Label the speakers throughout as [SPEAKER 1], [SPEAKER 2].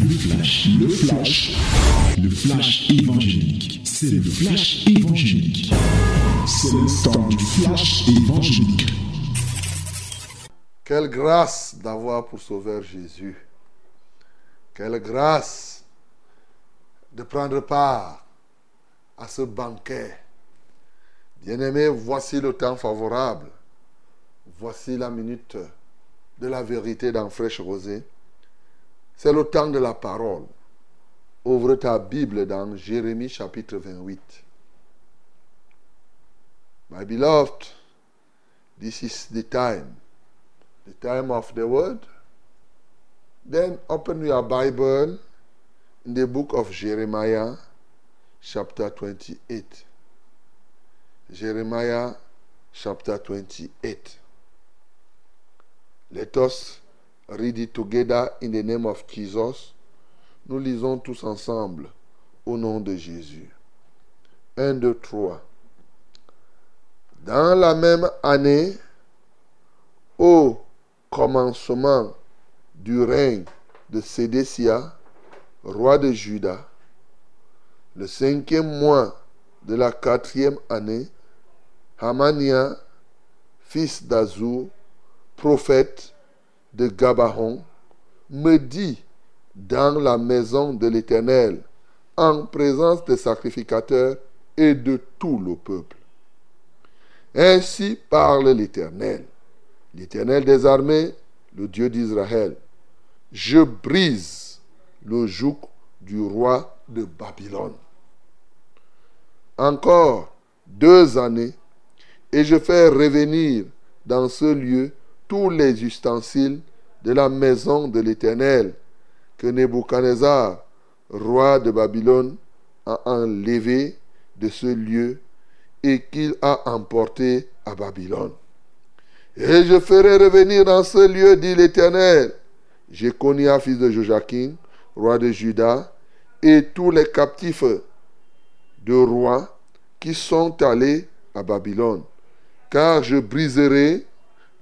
[SPEAKER 1] Le flash, le flash, le flash évangélique. C'est le flash évangélique. C'est le temps du flash évangélique.
[SPEAKER 2] Quelle grâce d'avoir pour sauveur Jésus. Quelle grâce de prendre part à ce banquet. Bien-aimé, voici le temps favorable. Voici la minute de la vérité dans Fraîche Rosée. C'est le temps de la parole. Ouvre ta Bible dans Jérémie chapitre 28. My beloved, this is the time. The time of the word. Then open your Bible in the book of Jeremiah chapter 28. Jeremiah chapter 28. Let us read it together in the name of Jesus. Nous lisons tous ensemble au nom de Jésus. 1, 2, 3. Dans la même année, au commencement du règne de Sédécia, roi de Juda, le cinquième mois de la quatrième année, Hamania, fils d'Azur, prophète de Gabaon, me dit dans la maison de l'Éternel, en présence des sacrificateurs et de tout le peuple. Ainsi parle l'Éternel, l'Éternel des armées, le Dieu d'Israël. Je brise le joug du roi de Babylone. Encore deux années, et je fais revenir dans ce lieu tous les ustensiles de la maison de l'Éternel que Nebuchadnezzar, roi de Babylone, a enlevé de ce lieu et qu'il a emporté à Babylone. Et je ferai revenir dans ce lieu, dit l'Éternel, Jéconia, fils de Joachim, roi de Juda, et tous les captifs de rois qui sont allés à Babylone, car je briserai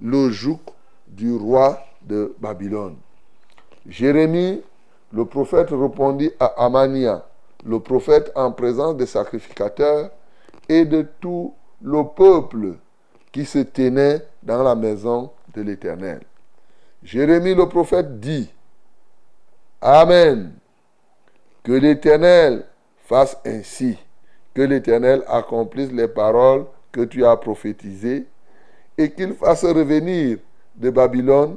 [SPEAKER 2] le joug du roi de Babylone. Jérémie, le prophète, répondit à Amania, le prophète en présence des sacrificateurs et de tout le peuple qui se tenait dans la maison de l'Éternel. Jérémie le prophète dit, Amen, que l'Éternel fasse ainsi, que l'Éternel accomplisse les paroles que tu as prophétisées et qu'il fasse revenir de Babylone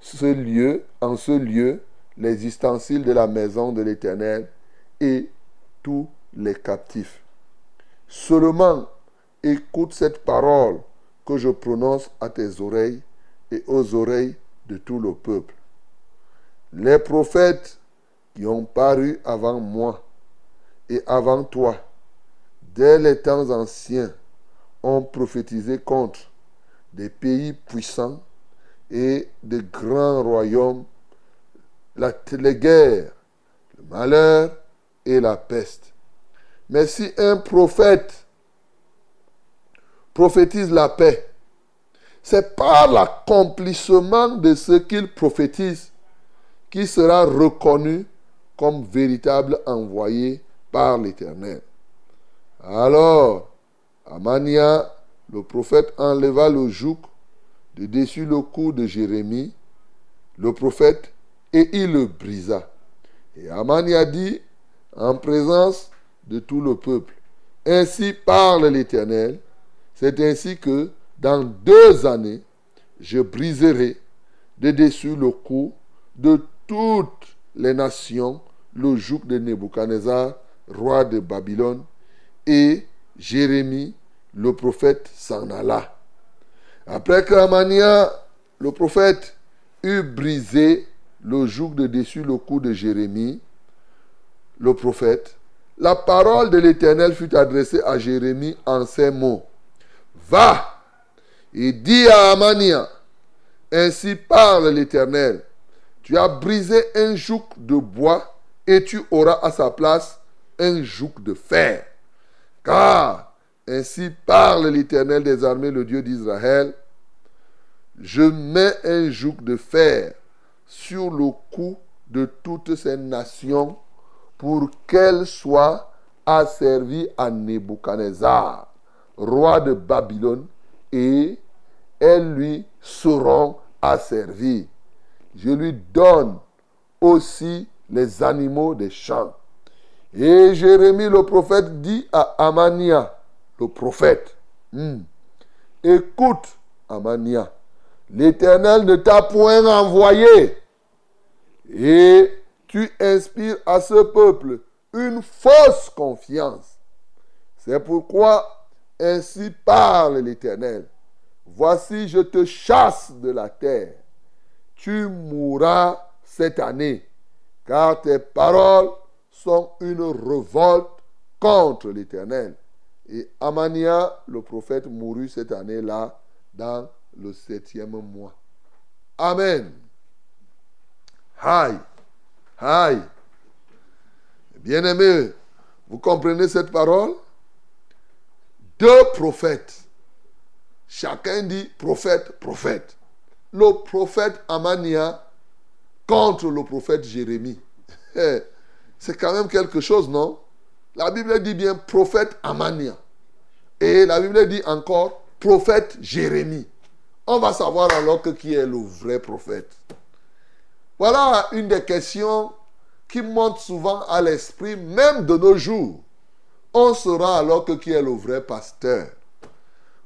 [SPEAKER 2] ce lieu, en ce lieu, les ustensiles de la maison de l'Éternel et tous les captifs. Seulement écoute cette parole que je prononce à tes oreilles et aux oreilles de tout le peuple. Les prophètes qui ont paru avant moi et avant toi, dès les temps anciens, ont prophétisé contre des pays puissants et de grands royaumes, les guerres, le malheur et la peste. Mais si un prophète prophétise la paix, c'est par l'accomplissement de ce qu'il prophétise qu'il sera reconnu comme véritable envoyé par l'Éternel. Alors, Amania, le prophète, enleva le joug de dessus le cou de Jérémie, le prophète, et il le brisa. Et Amania dit, en présence de tout le peuple, Ainsi parle l'Éternel, c'est ainsi que dans deux années, je briserai de dessus le cou de toutes les nations le joug de Nebuchadnezzar, roi de Babylone, et Jérémie, le prophète, s'en alla. Après que Amania, le prophète, eut brisé le joug de dessus le cou de Jérémie, le prophète, la parole de l'Éternel fut adressée à Jérémie en ces mots. Va et dis à Amania, ainsi parle l'Éternel, tu as brisé un joug de bois et tu auras à sa place un joug de fer. Car ainsi parle l'Éternel des armées, le Dieu d'Israël, je mets un joug de fer sur le cou de toutes ces nations pour qu'elles soient asservies à Nebuchadnezzar, roi de Babylone, et elles lui seront asservies. Je lui donne aussi les animaux des champs. Et Jérémie le prophète dit à Amania, le prophète, hmm, écoute Amania, l'Éternel ne t'a point envoyé et tu inspires à ce peuple une fausse confiance. C'est pourquoi ainsi parle l'Éternel. Voici, je te chasse de la terre. Tu mourras cette année, car tes paroles sont une révolte contre l'Éternel. Et Amania, le prophète, mourut cette année-là dans le septième mois. Amen. Aïe. Aïe. Bien-aimés, vous comprenez cette parole? Deux prophètes. Chacun dit prophète, prophète. Le prophète Amania contre le prophète Jérémie. C'est quand même quelque chose, non? La Bible dit bien prophète Amania. Et la Bible dit encore prophète Jérémie. On va savoir alors que qui est le vrai prophète. Voilà une des questions qui monte souvent à l'esprit, même de nos jours. On saura alors que qui est le vrai pasteur.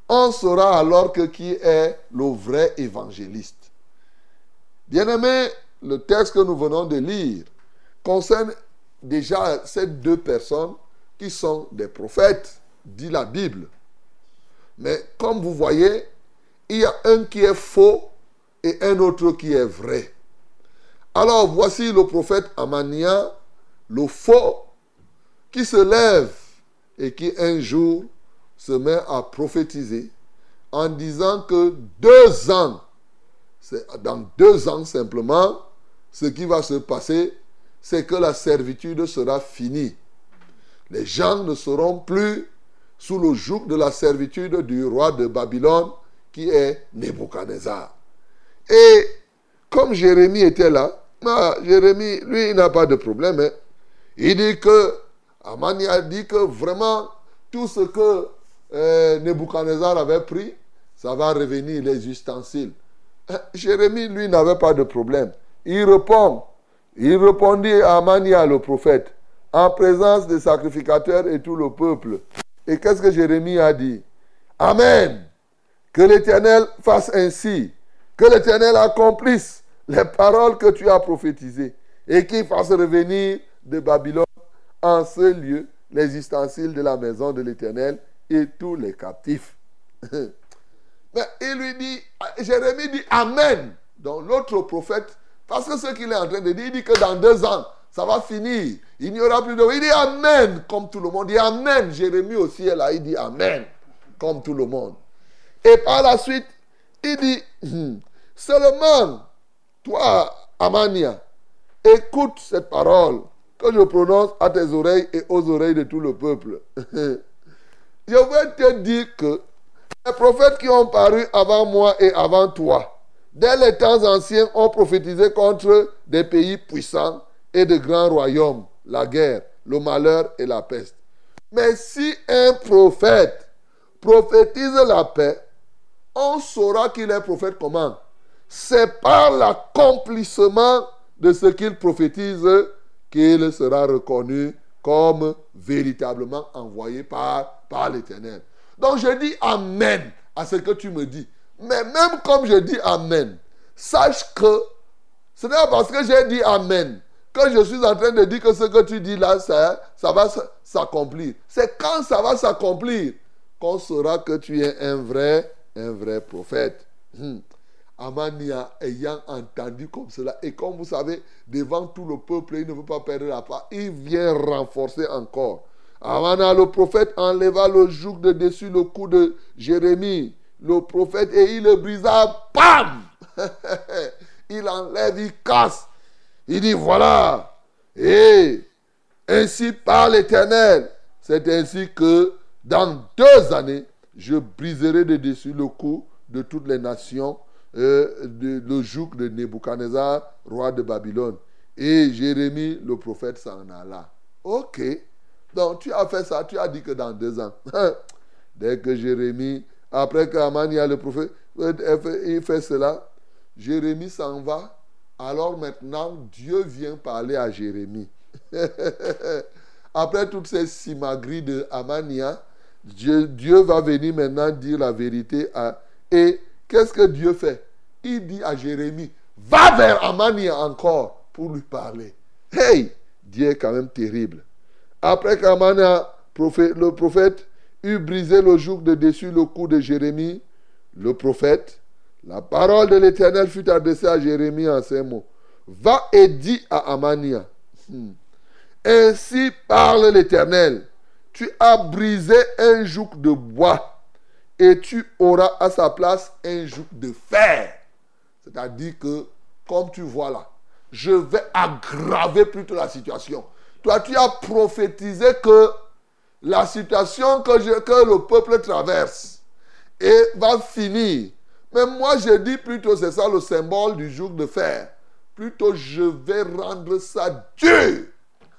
[SPEAKER 2] On saura alors que qui est le vrai évangéliste. Bien-aimé, le texte que nous venons de lire concerne déjà ces deux personnes qui sont des prophètes, dit la Bible. Mais comme vous voyez, il y a un qui est faux et un autre qui est vrai. Alors voici le prophète Amania, le faux, qui se lève et qui un jour se met à prophétiser en disant que deux ans, dans deux ans simplement, ce qui va se passer, c'est que la servitude sera finie. Les gens ne seront plus sous le joug de la servitude du roi de Babylone, qui est Nebuchadnezzar. Et comme Jérémie était là, Jérémie, lui, il n'a pas de problème. Hein. Il dit que, Amani dit que vraiment, tout ce que euh, Nebuchadnezzar avait pris, ça va revenir, les ustensiles. Hein, Jérémie, lui, n'avait pas de problème. Il répond, il répondit à Amania, le prophète, en présence des sacrificateurs et tout le peuple. Et qu'est-ce que Jérémie a dit? Amen. Que l'Éternel fasse ainsi. Que l'Éternel accomplisse les paroles que tu as prophétisées et qu'il fasse revenir de Babylone en ce lieu les ustensiles de la maison de l'Éternel et tous les captifs. Mais il lui dit, Jérémie dit Amen. Donc l'autre prophète, parce que ce qu'il est en train de dire, il dit que dans deux ans, ça va finir. Il n'y aura plus de... Il dit Amen, comme tout le monde. Il dit Amen. Jérémie aussi est là, il dit Amen, comme tout le monde. Et par la suite, il dit, hmm, seulement, toi, Amania, écoute cette parole que je prononce à tes oreilles et aux oreilles de tout le peuple. je vais te dire que les prophètes qui ont paru avant moi et avant toi, dès les temps anciens, ont prophétisé contre des pays puissants et de grands royaumes, la guerre, le malheur et la peste. Mais si un prophète prophétise la paix, on saura qu'il est prophète comment? C'est par l'accomplissement de ce qu'il prophétise qu'il sera reconnu comme véritablement envoyé par, par l'Éternel. Donc je dis Amen à ce que tu me dis. Mais même comme je dis Amen, sache que ce n'est pas parce que j'ai dit Amen que je suis en train de dire que ce que tu dis là, ça, va s'accomplir. C'est quand ça va s'accomplir qu'on saura que tu es un vrai, un vrai prophète. Hmm. Amania ayant entendu comme cela, et comme vous savez, devant tout le peuple, il ne veut pas perdre la part, il vient renforcer encore. Amania, le prophète, enleva le joug de dessus le cou de Jérémie, le prophète, et il le brisa, bam Il enlève, il casse. Il dit, voilà, et ainsi par l'Éternel, c'est ainsi que dans deux années, je briserai de dessus le cou de toutes les nations euh, de, le joug de Nebuchadnezzar, roi de Babylone. Et Jérémie, le prophète, s'en alla. Ok. Donc tu as fait ça, tu as dit que dans deux ans. Dès que Jérémie, après qu'Amania, le prophète, il fait cela, Jérémie s'en va. Alors maintenant, Dieu vient parler à Jérémie. après toutes ces simagries de Amania, Dieu, va venir maintenant dire la vérité. Et qu'est-ce que Dieu fait? Il dit à Jérémie, va vers Amania encore pour lui parler. Hey, Dieu est quand même terrible. Après qu'Amania, le prophète, eut brisé le joug de dessus le cou de Jérémie, le prophète, la parole de l'Éternel fut adressée à Jérémie en ces mots. Va et dis à Amania. Hmm. Ainsi parle l'Éternel. Tu as brisé un joug de bois et tu auras à sa place un joug de fer. C'est-à-dire que, comme tu vois là, je vais aggraver plutôt la situation. Toi, tu as prophétisé que la situation que, le peuple traverse et va finir. Mais moi, je dis plutôt, c'est ça le symbole du jour de fer. Plutôt, je vais rendre ça dur.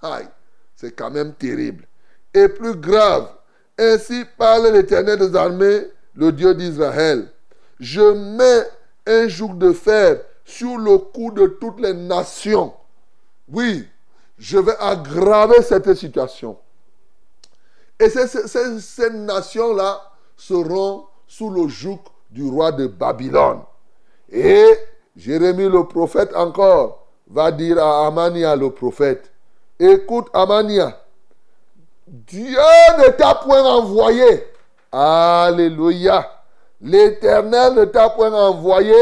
[SPEAKER 2] Aïe, c'est quand même terrible. Et plus grave, ainsi parle l'Éternel des armées, le Dieu d'Israël. Je mets un jour de fer sur le cou de toutes les nations. Oui, je vais aggraver cette situation. Et ces, nations-là seront sous le joug du roi de Babylone. Et Jérémie le prophète encore va dire à Amania le prophète, écoute Amania, Dieu ne t'a point envoyé. Alléluia. L'Éternel ne t'a point envoyé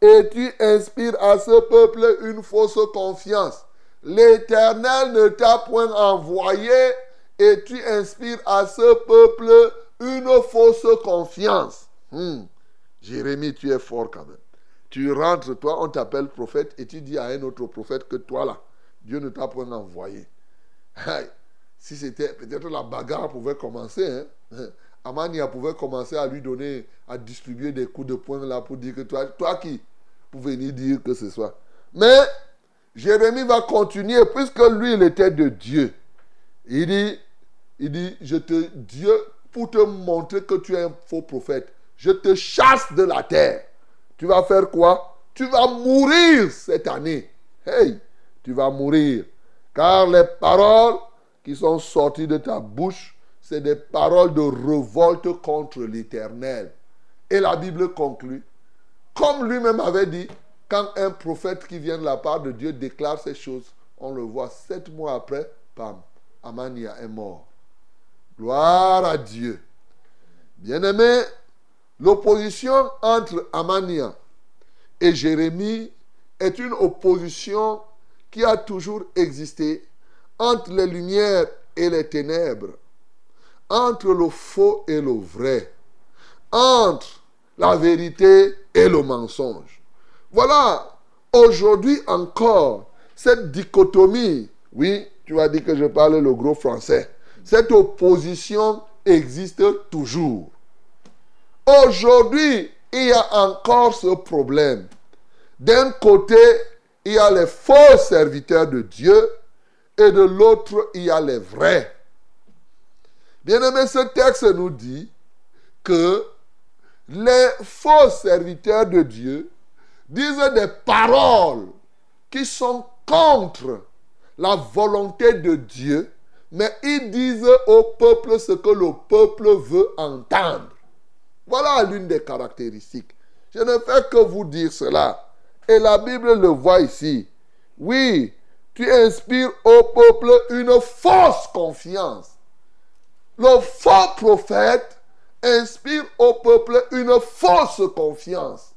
[SPEAKER 2] et tu inspires à ce peuple une fausse confiance. L'Éternel ne t'a point envoyé et tu inspires à ce peuple une fausse confiance. Hmm. Jérémie, tu es fort quand même. Tu rentres, toi, on t'appelle prophète et tu dis à un autre prophète que toi là, Dieu ne t'a point envoyé. Si c'était peut-être la bagarre pouvait commencer. Hein? Amania pouvait commencer à lui donner, à distribuer des coups de poing là pour dire que toi, toi qui, pour venir dire que ce soit. Mais Jérémie va continuer, puisque lui, il était de Dieu. Il dit, je te, Dieu, pour te montrer que tu es un faux prophète, je te chasse de la terre. Tu vas faire quoi? Tu vas mourir cette année. Hey, tu vas mourir. Car les paroles qui sont sorties de ta bouche, c'est des paroles de révolte contre l'Éternel. Et la Bible conclut, comme lui-même avait dit, quand un prophète qui vient de la part de Dieu déclare ces choses, on le voit sept mois après, pam, Amania est mort. Gloire à Dieu. Bien-aimé, l'opposition entre Amania et Jérémie est une opposition qui a toujours existé entre les lumières et les ténèbres, entre le faux et le vrai, entre la vérité et le mensonge. Voilà, aujourd'hui encore, cette dichotomie, oui, tu as dit que je parle le gros français, cette opposition existe toujours. Aujourd'hui, il y a encore ce problème. D'un côté, il y a les faux serviteurs de Dieu et de l'autre, il y a les vrais. Bien-aimé, ce texte nous dit que les faux serviteurs de Dieu disent des paroles qui sont contre la volonté de Dieu, mais ils disent au peuple ce que le peuple veut entendre. Voilà l'une des caractéristiques. Je ne fais que vous dire cela. Et la Bible le voit ici. Oui, tu inspires au peuple une fausse confiance. Le faux prophète inspire au peuple une fausse confiance.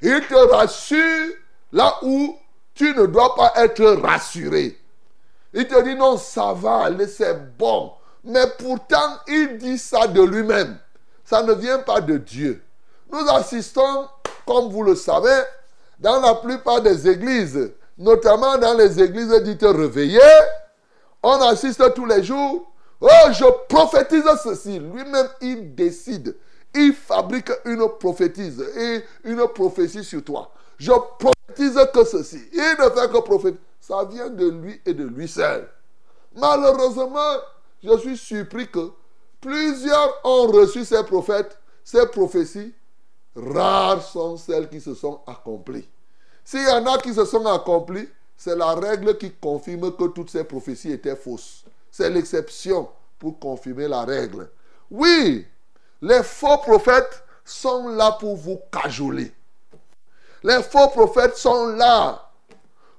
[SPEAKER 2] Il te rassure là où tu ne dois pas être rassuré. Il te dit non, ça va aller, c'est bon. Mais pourtant, il dit ça de lui-même. Ça ne vient pas de Dieu. Nous assistons, comme vous le savez, dans la plupart des églises, notamment dans les églises dites réveillées, on assiste tous les jours. Oh, je prophétise ceci. Lui-même, il décide il fabrique une prophétise et une prophétie sur toi. Je prophétise que ceci. Il ne fait que prophétiser. Ça vient de lui et de lui seul. Malheureusement, je suis surpris que plusieurs ont reçu ces prophètes, ces prophéties. Rares sont celles qui se sont accomplies. S'il y en a qui se sont accomplies, c'est la règle qui confirme que toutes ces prophéties étaient fausses. C'est l'exception pour confirmer la règle. Oui, les faux prophètes sont là pour vous cajoler. Les faux prophètes sont là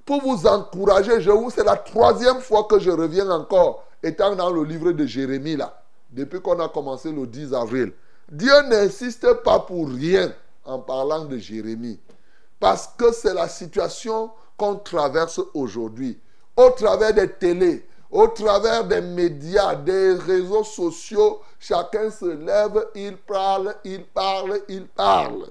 [SPEAKER 2] pour vous encourager. Je vous, c'est la troisième fois que je reviens encore, étant dans le livre de Jérémie là, depuis qu'on a commencé le 10 avril. Dieu n'insiste pas pour rien en parlant de Jérémie. Parce que c'est la situation qu'on traverse aujourd'hui. Au travers des télés, au travers des médias, des réseaux sociaux, chacun se lève, il parle, il parle, il parle.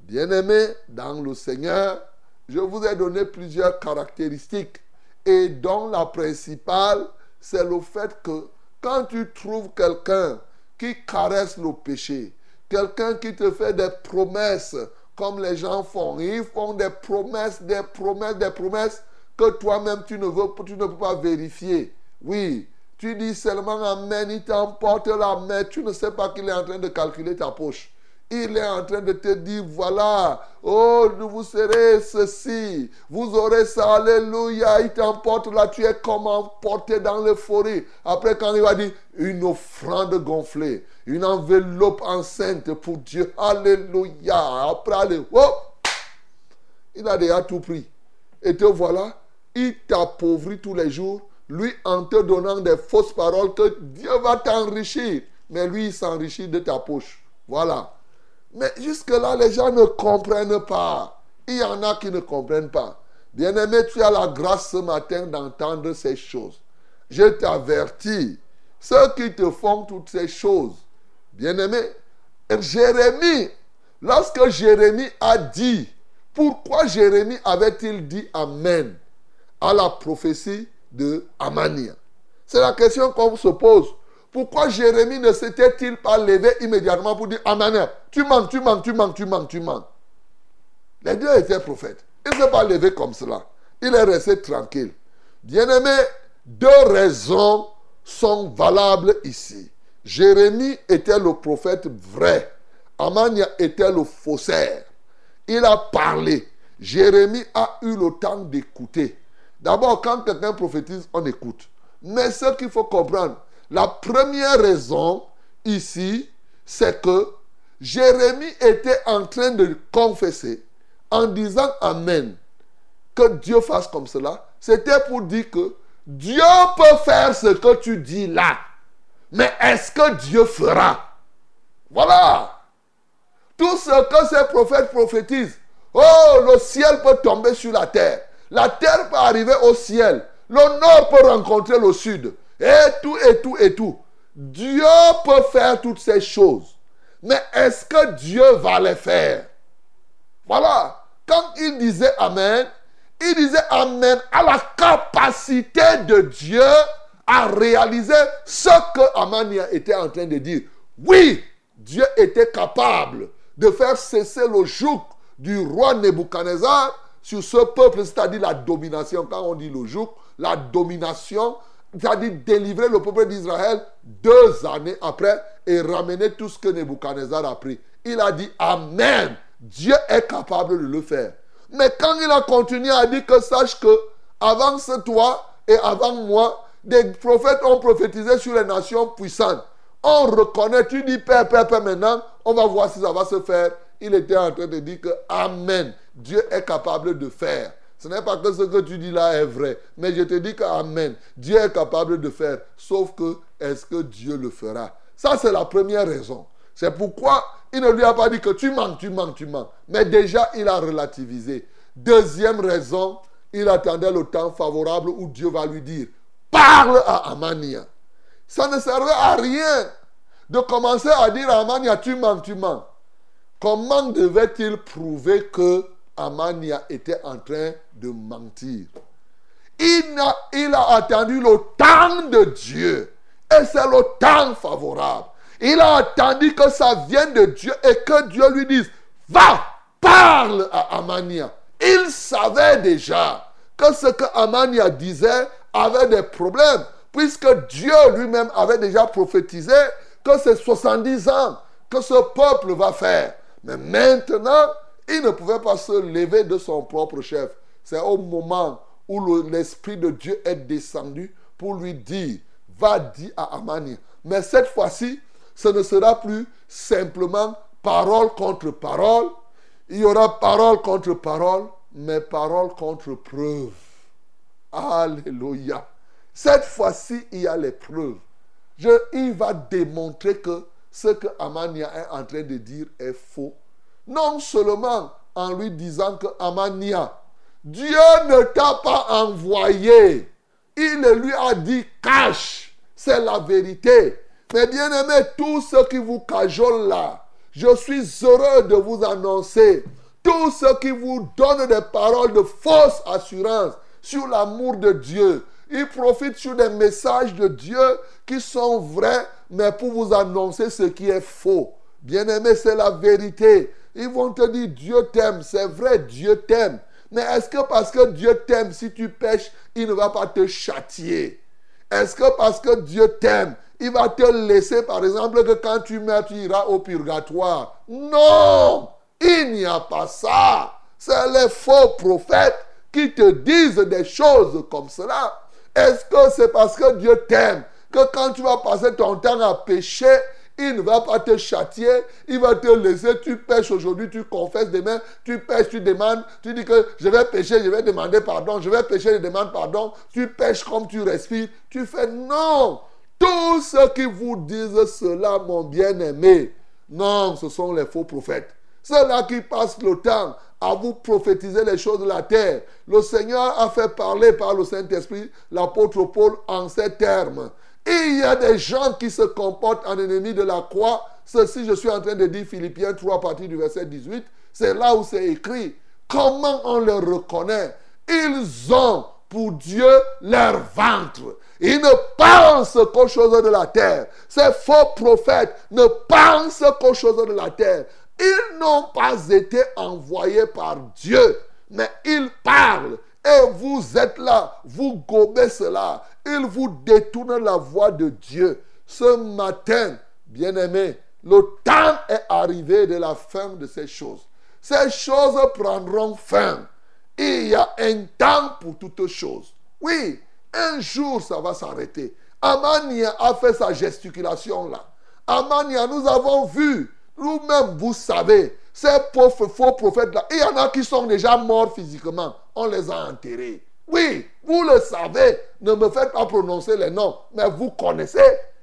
[SPEAKER 2] Bien-aimés dans le Seigneur, je vous ai donné plusieurs caractéristiques et dont la principale, c'est le fait que quand tu trouves quelqu'un qui caresse le péché, quelqu'un qui te fait des promesses comme les gens font, ils font des promesses, des promesses, des promesses que toi-même tu ne veux, tu ne peux pas vérifier. Oui, tu dis seulement Amen, il t'emporte la main, tu ne sais pas qu'il est en train de calculer ta poche. Il est en train de te dire, voilà, oh, vous serez ceci, vous aurez ça, alléluia, il t'emporte là, tu es comme emporté dans le forêt. Après, quand il va dire, une offrande gonflée, une enveloppe enceinte pour Dieu, alléluia. Après, allez, oh, il a déjà tout pris. Et te voilà, il t'appauvrit tous les jours, lui en te donnant des fausses paroles que Dieu va t'enrichir. Mais lui, il s'enrichit de ta poche. Voilà. Mais jusque-là, les gens ne comprennent pas. Il y en a qui ne comprennent pas. Bien-aimé, tu as la grâce ce matin d'entendre ces choses. Je t'avertis, ceux qui te font toutes ces choses, bien-aimé, Jérémie, lorsque Jérémie a dit, pourquoi Jérémie avait-il dit Amen à la prophétie de Amania? C'est la question qu'on se pose. Pourquoi Jérémie ne s'était-il pas levé immédiatement pour dire Amen Tu manques, tu manques, tu manques, tu manques, tu manques. Les deux étaient prophètes. Il ne s'est pas levé comme cela. Il est resté tranquille. Bien-aimé, deux raisons sont valables ici. Jérémie était le prophète vrai. Amania était le faussaire. Il a parlé. Jérémie a eu le temps d'écouter. D'abord, quand quelqu'un prophétise, on écoute. Mais ce qu'il faut comprendre, la première raison ici, c'est que Jérémie était en train de confesser en disant Amen. Que Dieu fasse comme cela. C'était pour dire que Dieu peut faire ce que tu dis là. Mais est-ce que Dieu fera? Voilà. Tout ce que ces prophètes prophétisent. Oh, le ciel peut tomber sur la terre. La terre peut arriver au ciel. Le nord peut rencontrer le sud. Et tout, et tout, et tout. Dieu peut faire toutes ces choses. Mais est-ce que Dieu va les faire? Voilà. Quand il disait Amen, il disait Amen à la capacité de Dieu à réaliser ce que Amania était en train de dire. Oui, Dieu était capable de faire cesser le joug du roi Nebuchadnezzar sur ce peuple, c'est-à-dire la domination. Quand on dit le joug, la domination c'est-à-dire délivrer le peuple d'Israël deux années après et ramener tout ce que Nebuchadnezzar a pris. Il a dit Amen. Dieu est capable de le faire. Mais quand il a continué à dire que sache que avant toi et avant moi, des prophètes ont prophétisé sur les nations puissantes. On reconnaît, tu dis Père, Père, Père, maintenant, on va voir si ça va se faire. Il était en train de dire que Amen. Dieu est capable de faire. Ce n'est pas que ce que tu dis là est vrai. Mais je te dis que Amen. Dieu est capable de faire. Sauf que, est-ce que Dieu le fera? Ça, c'est la première raison. C'est pourquoi il ne lui a pas dit que tu manques, tu manques, tu manques. Mais déjà, il a relativisé. Deuxième raison, il attendait le temps favorable où Dieu va lui dire, parle à Amania. Ça ne servait à rien de commencer à dire à Amania, tu manques, tu manques. Comment devait-il prouver que Amania était en train de mentir. Il a, attendu le temps de Dieu. Et c'est le temps favorable. Il a attendu que ça vienne de Dieu et que Dieu lui dise, va, parle à Amania. Il savait déjà que ce que Amania disait avait des problèmes, puisque Dieu lui-même avait déjà prophétisé que c'est 70 ans que ce peuple va faire. Mais maintenant, il ne pouvait pas se lever de son propre chef. C'est au moment où l'Esprit de Dieu est descendu pour lui dire, va dire à Amania. Mais cette fois-ci, ce ne sera plus simplement parole contre parole. Il y aura parole contre parole, mais parole contre preuve. Alléluia. Cette fois-ci, il y a les preuves. Il va démontrer que ce que Amania est en train de dire est faux. Non seulement en lui disant que Amania, Dieu ne t'a pas envoyé. Il lui a dit cache. C'est la vérité. Mais bien aimé, tous ceux qui vous cajolent là, je suis heureux de vous annoncer. Tous ceux qui vous donnent des paroles de fausse assurance sur l'amour de Dieu, ils profitent sur des messages de Dieu qui sont vrais, mais pour vous annoncer ce qui est faux. Bien-aimé, c'est la vérité. Ils vont te dire Dieu t'aime. C'est vrai, Dieu t'aime. Mais est-ce que parce que Dieu t'aime, si tu pêches, il ne va pas te châtier? Est-ce que parce que Dieu t'aime, il va te laisser, par exemple, que quand tu meurs, tu iras au purgatoire? Non Il n'y a pas ça. C'est les faux prophètes qui te disent des choses comme cela. Est-ce que c'est parce que Dieu t'aime que quand tu vas passer ton temps à pécher, il ne va pas te châtier, il va te laisser, tu pêches aujourd'hui, tu confesses demain, tu pêches, tu demandes, tu dis que je vais pécher, je vais demander pardon, je vais pécher, je demande pardon, tu pêches comme tu respires, tu fais non. Tous ceux qui vous disent cela, mon bien-aimé, non, ce sont les faux prophètes. Ceux-là qui passent le temps à vous prophétiser les choses de la terre. Le Seigneur a fait parler par le Saint-Esprit l'apôtre Paul en ces termes. Il y a des gens qui se comportent en ennemis de la croix. Ceci, je suis en train de dire Philippiens 3 à partir du verset 18. C'est là où c'est écrit. Comment on les reconnaît? Ils ont pour Dieu leur ventre. Ils ne pensent qu'aux choses de la terre. Ces faux prophètes ne pensent qu'aux choses de la terre. Ils n'ont pas été envoyés par Dieu, mais ils parlent. Et vous êtes là, vous gobez cela. Ils vous détournent la voix de Dieu. Ce matin, bien-aimés, le temps est arrivé de la fin de ces choses. Ces choses prendront fin. Il y a un temps pour toutes choses. Oui, un jour ça va s'arrêter. Amania a fait sa gesticulation là. Amania, nous avons vu nous-mêmes, vous savez, ces pauvres faux prophètes-là, il y en a qui sont déjà morts physiquement. On les a enterrés. Oui, vous le savez. Ne me faites pas prononcer les noms, mais vous connaissez.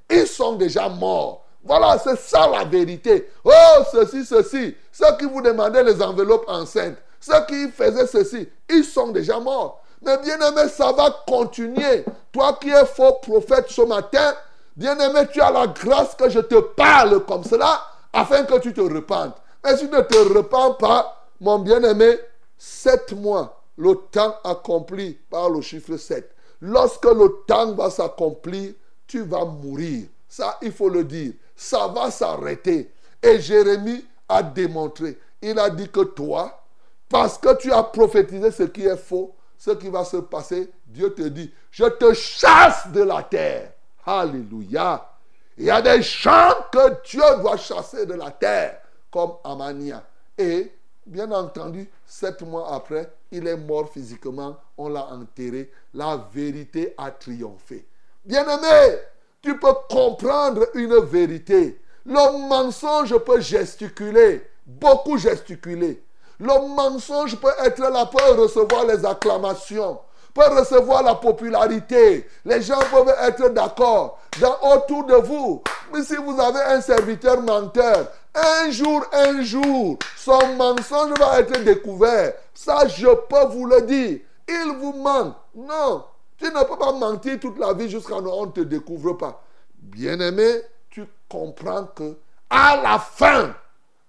[SPEAKER 2] Ils sont déjà morts. Voilà, c'est ça la vérité. Oh, ceci, ceci. Ceux qui vous demandaient les enveloppes enceintes, ceux qui faisaient ceci, ils sont déjà morts. Mais bien aimé, ça va continuer. Toi qui es faux prophète ce matin, bien aimé, tu as la grâce que je te parle comme cela afin que tu te repentes. Mais si tu ne te repens pas, mon bien-aimé, sept mois, le temps accompli par le chiffre 7. Lorsque le temps va s'accomplir, tu vas mourir. Ça, il faut le dire. Ça va s'arrêter. Et Jérémie a démontré. Il a dit que toi, parce que tu as prophétisé ce qui est faux, ce qui va se passer, Dieu te dit, je te chasse de la terre. Alléluia. Il y a des gens que Dieu doit chasser de la terre, comme Amania. Et, bien entendu, sept mois après, il est mort physiquement, on l'a enterré. La vérité a triomphé. Bien-aimé, tu peux comprendre une vérité. Le mensonge peut gesticuler, beaucoup gesticuler. Le mensonge peut être là pour recevoir les acclamations peut recevoir la popularité. Les gens peuvent être d'accord autour de vous. Mais si vous avez un serviteur menteur, un jour, un jour, son mensonge va être découvert. Ça, je peux vous le dire. Il vous ment. Non, tu ne peux pas mentir toute la vie jusqu'à ce qu'on ne te découvre pas. Bien-aimé, tu comprends que à la fin,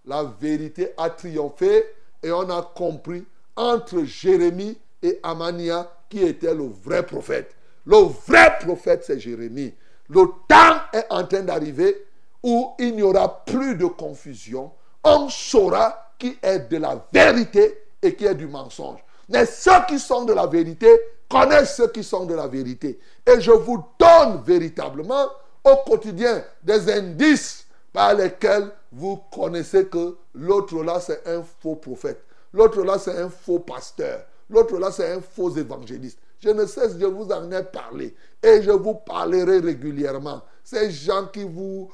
[SPEAKER 2] la vérité a triomphé et on a compris entre Jérémie et Amania qui était le vrai prophète. Le vrai prophète, c'est Jérémie. Le temps est en train d'arriver où il n'y aura plus de confusion. On saura qui est de la vérité et qui est du mensonge. Mais ceux qui sont de la vérité connaissent ceux qui sont de la vérité. Et je vous donne véritablement au quotidien des indices par lesquels vous connaissez que l'autre là, c'est un faux prophète. L'autre là, c'est un faux pasteur. L'autre là, c'est un faux évangéliste. Je ne cesse de vous en ai parlé. Et je vous parlerai régulièrement. Ces gens qui vous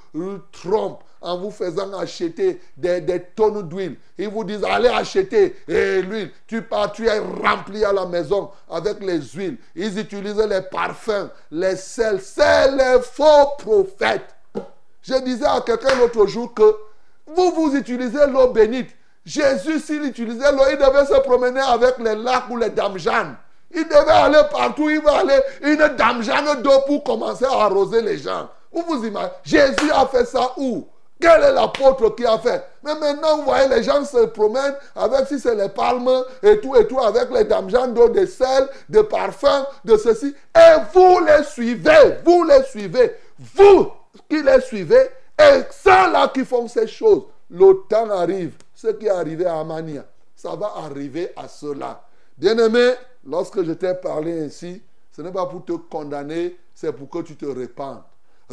[SPEAKER 2] trompent en vous faisant acheter des, tonnes d'huile. Ils vous disent, allez acheter l'huile. Tu pars, tu es rempli à la maison avec les huiles. Ils utilisent les parfums, les sels. C'est les faux prophètes. Je disais à quelqu'un l'autre jour que vous, vous utilisez l'eau bénite. Jésus, s'il utilisait l'eau, il devait se promener avec les lacs ou les damjanes. Il devait aller partout, il va aller une damjane d'eau pour commencer à arroser les gens. Vous vous imaginez Jésus a fait ça où? Quel est l'apôtre qui a fait? Mais maintenant, vous voyez, les gens se promènent avec, si c'est les palmes et tout et tout, avec les damjans d'eau, de sel, de parfum, de ceci. Et vous les suivez, vous les suivez. Vous qui les suivez, et ceux-là qui font ces choses, le temps arrive. Ce qui est arrivé à Amania, ça va arriver à ceux-là. Bien-aimé, lorsque je t'ai parlé ainsi, ce n'est pas pour te condamner, c'est pour que tu te répandes.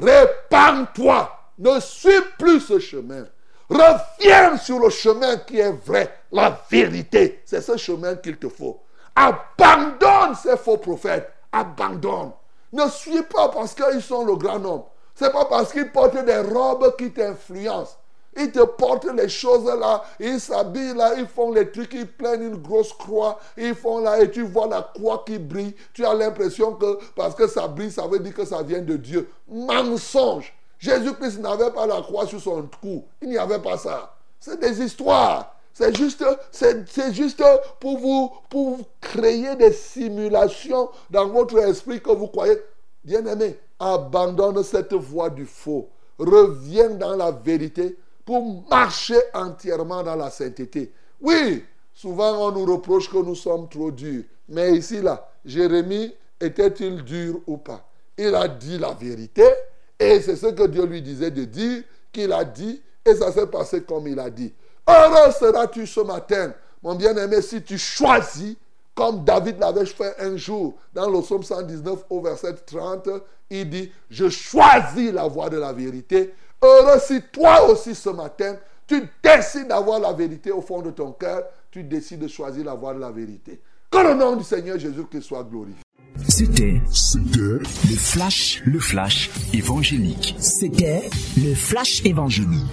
[SPEAKER 2] Répands-toi. Ne suis plus ce chemin. Reviens sur le chemin qui est vrai, la vérité. C'est ce chemin qu'il te faut. Abandonne ces faux prophètes. Abandonne. Ne suis pas parce qu'ils sont le grand homme. C'est pas parce qu'ils portent des robes qui t'influencent. Ils te portent les choses là, ils s'habillent là, ils font les trucs, ils prennent une grosse croix, ils font là et tu vois la croix qui brille. Tu as l'impression que parce que ça brille, ça veut dire que ça vient de Dieu. Mensonge. Jésus-Christ n'avait pas la croix sur son cou. Il n'y avait pas ça. C'est des histoires. C'est juste, c'est, juste pour vous, pour vous créer des simulations dans votre esprit que vous croyez. Bien-aimé, abandonne cette voie du faux. Reviens dans la vérité pour marcher entièrement dans la sainteté. Oui, souvent on nous reproche que nous sommes trop durs. Mais ici, là, Jérémie, était-il dur ou pas? Il a dit la vérité et c'est ce que Dieu lui disait de dire, qu'il a dit, et ça s'est passé comme il a dit. Heureux seras-tu ce matin, mon bien-aimé, si tu choisis, comme David l'avait fait un jour, dans le psaume 119 au verset 30, il dit, je choisis la voie de la vérité Heureux si toi aussi ce matin, tu décides d'avoir la vérité au fond de ton cœur, tu décides de choisir de la vérité. Que le nom du Seigneur Jésus-Christ soit glorifié.
[SPEAKER 3] C'était, c'était le flash, le flash évangélique.
[SPEAKER 4] C'était le flash évangélique.